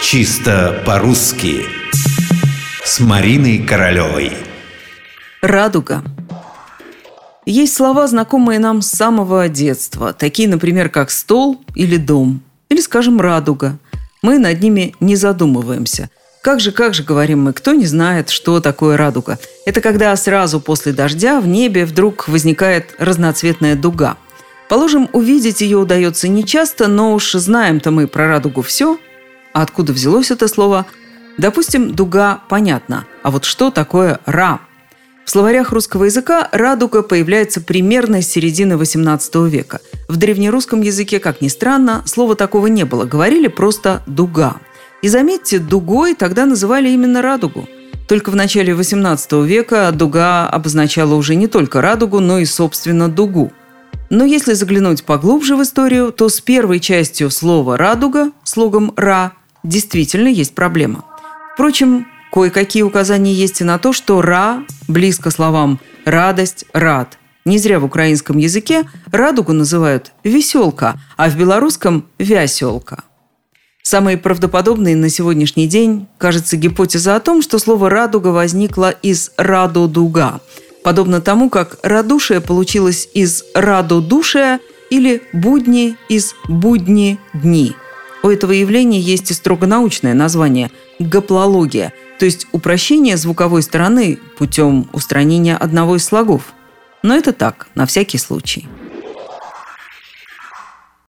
Чисто по-русски С Мариной Королевой Радуга Есть слова, знакомые нам с самого детства Такие, например, как стол или дом Или, скажем, радуга Мы над ними не задумываемся как же, как же, говорим мы, кто не знает, что такое радуга? Это когда сразу после дождя в небе вдруг возникает разноцветная дуга. Положим, увидеть ее удается нечасто, но уж знаем-то мы про радугу все. А откуда взялось это слово? Допустим, дуга понятно. А вот что такое «ра»? В словарях русского языка радуга появляется примерно с середины XVIII века. В древнерусском языке, как ни странно, слова такого не было. Говорили просто «дуга». И заметьте, дугой тогда называли именно радугу. Только в начале XVIII века дуга обозначала уже не только радугу, но и, собственно, дугу. Но если заглянуть поглубже в историю, то с первой частью слова «радуга», слогом «ра», действительно есть проблема. Впрочем, кое-какие указания есть и на то, что «ра» близко словам «радость», «рад». Не зря в украинском языке радугу называют «веселка», а в белорусском – «вяселка». Самой правдоподобной на сегодняшний день кажется гипотеза о том, что слово «радуга» возникло из «радо-дуга», подобно тому, как «радушие» получилось из «радо-душия» или «будни» из «будни-дни». У этого явления есть и строго научное название – гаплология, то есть упрощение звуковой стороны путем устранения одного из слогов. Но это так, на всякий случай.